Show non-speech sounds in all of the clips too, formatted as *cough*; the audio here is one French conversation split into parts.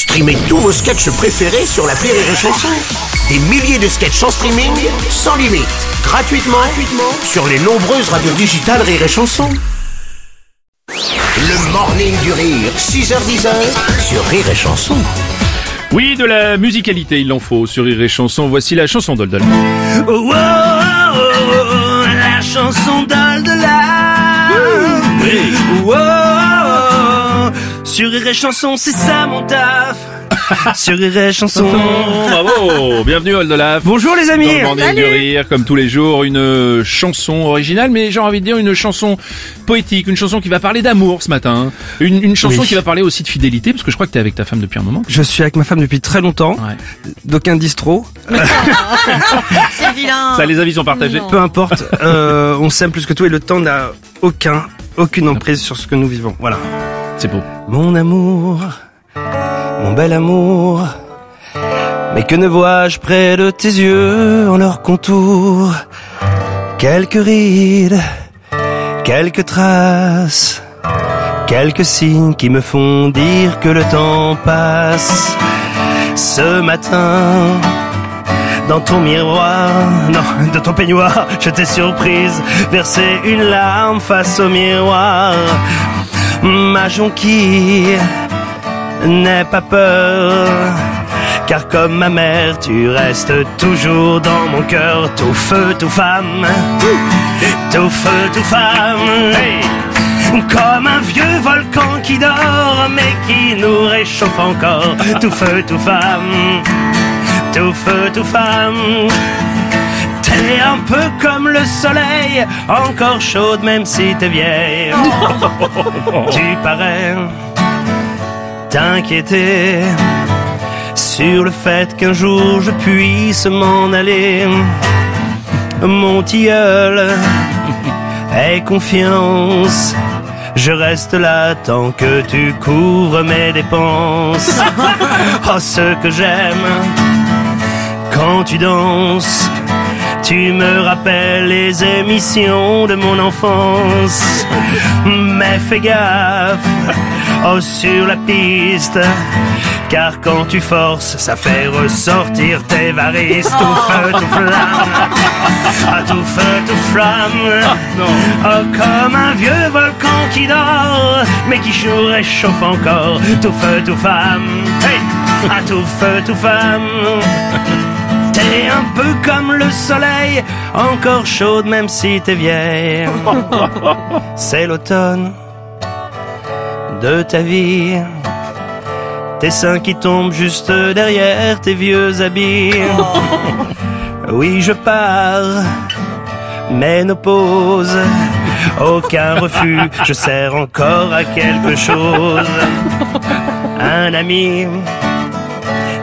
Streamez tous vos sketchs préférés sur la Rire et Chanson. Des milliers de sketchs en streaming, sans limite, gratuitement, gratuitement sur les nombreuses radios digitales Rire et Chanson. Le morning du rire, 6h10 sur Rire et Chanson. Oui, de la musicalité, il en faut sur Rire et Chanson. Voici la chanson d'Oldal. Oh, oh, oh, oh, la chanson d'Al-de-la. Sur Rire et Chanson, c'est ça mon taf. *laughs* sur Rire et Chanson. Bravo, bienvenue Oldalaf. Bonjour les amis. Dans le Morning du Rire, comme tous les jours, une chanson originale, mais j'ai envie de dire une chanson poétique, une chanson qui va parler d'amour ce matin, une, une chanson Oui. qui va parler aussi de fidélité, parce que je crois que t'es avec ta femme depuis un moment. Je suis avec ma femme depuis très longtemps. Ouais. D'aucuns disent trop. *laughs* C'est vilain. Ça, les avis sont partagés. Peu importe. euh, on s'aime plus que tout et le temps n'a aucun, aucune emprise sur ce que nous vivons. Voilà. Mon amour, mon bel amour. Mais que ne vois-je près de tes yeux en leur contour? Quelques rides, quelques traces, quelques signes qui me font dire que le temps passe. Ce matin, dans ton miroir, non, de ton peignoir, je t'ai surprise, verser une larme face au miroir. Ma jonquille, n'aie pas peur, car comme ma mère, tu restes toujours dans mon cœur, tout feu, tout femme, tout feu, tout femme. Comme un vieux volcan qui dort, mais qui nous réchauffe encore, tout feu, tout femme, tout feu, tout femme. T'es un peu comme le soleil, encore chaude même si t'es vieille. *laughs* tu parais t'inquiéter sur le fait qu'un jour je puisse m'en aller. Mon tilleul, aie confiance. Je reste là tant que tu couvres mes dépenses. *laughs* Oh, ce que j'aime quand tu danses. Tu me rappelles les émissions de mon enfance. Mais fais gaffe, oh sur la piste. Car quand tu forces, ça fait ressortir tes varices. Tout feu, tout flamme. Ah, tout feu, tout flamme. Oh, comme un vieux volcan qui dort, mais qui nous réchauffe encore. Tout feu, tout femme. Hey! Ah, tout feu, tout femme. T'es un peu comme le soleil, encore chaude même si t'es vieille. *laughs* C'est l'automne de ta vie. Tes seins qui tombent juste derrière tes vieux habits. *laughs* Oui, je pars, ménopause. Aucun refus, je sers encore à quelque chose. *laughs* Un ami,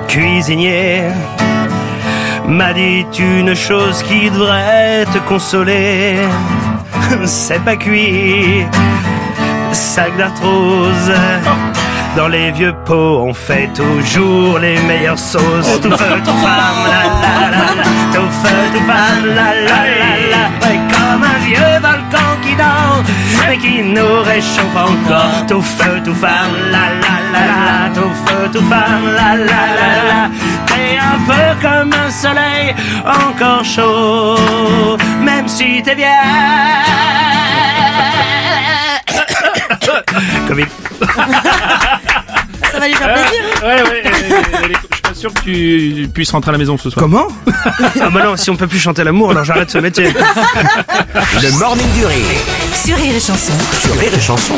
cuisinier m'a dit une chose qui devrait te consoler. *laughs* C'est pas cuit, sac d'arthrose. Dans les vieux pots, on fait toujours les meilleures sauces. Tout feu, tout femme, la la la. Tout feu, tout femme, la la la la. Comme un vieux volcan qui dort, mais qui nous réchauffe encore. Tout feu, tout femme, la la la la. Tout feu, tout femme, la la. Comme un soleil, encore chaud, même si t'es vieille. *coughs* Covid. Ça va lui faire plaisir. Ouais, ouais, euh, je suis pas sûr que tu puisses rentrer à la maison ce soir. Comment? *laughs* Ah bah non, si on peut plus chanter l'amour, alors j'arrête ce métier. Le morning du rire Sur Rire et Chanson. sur Rire et Chanson.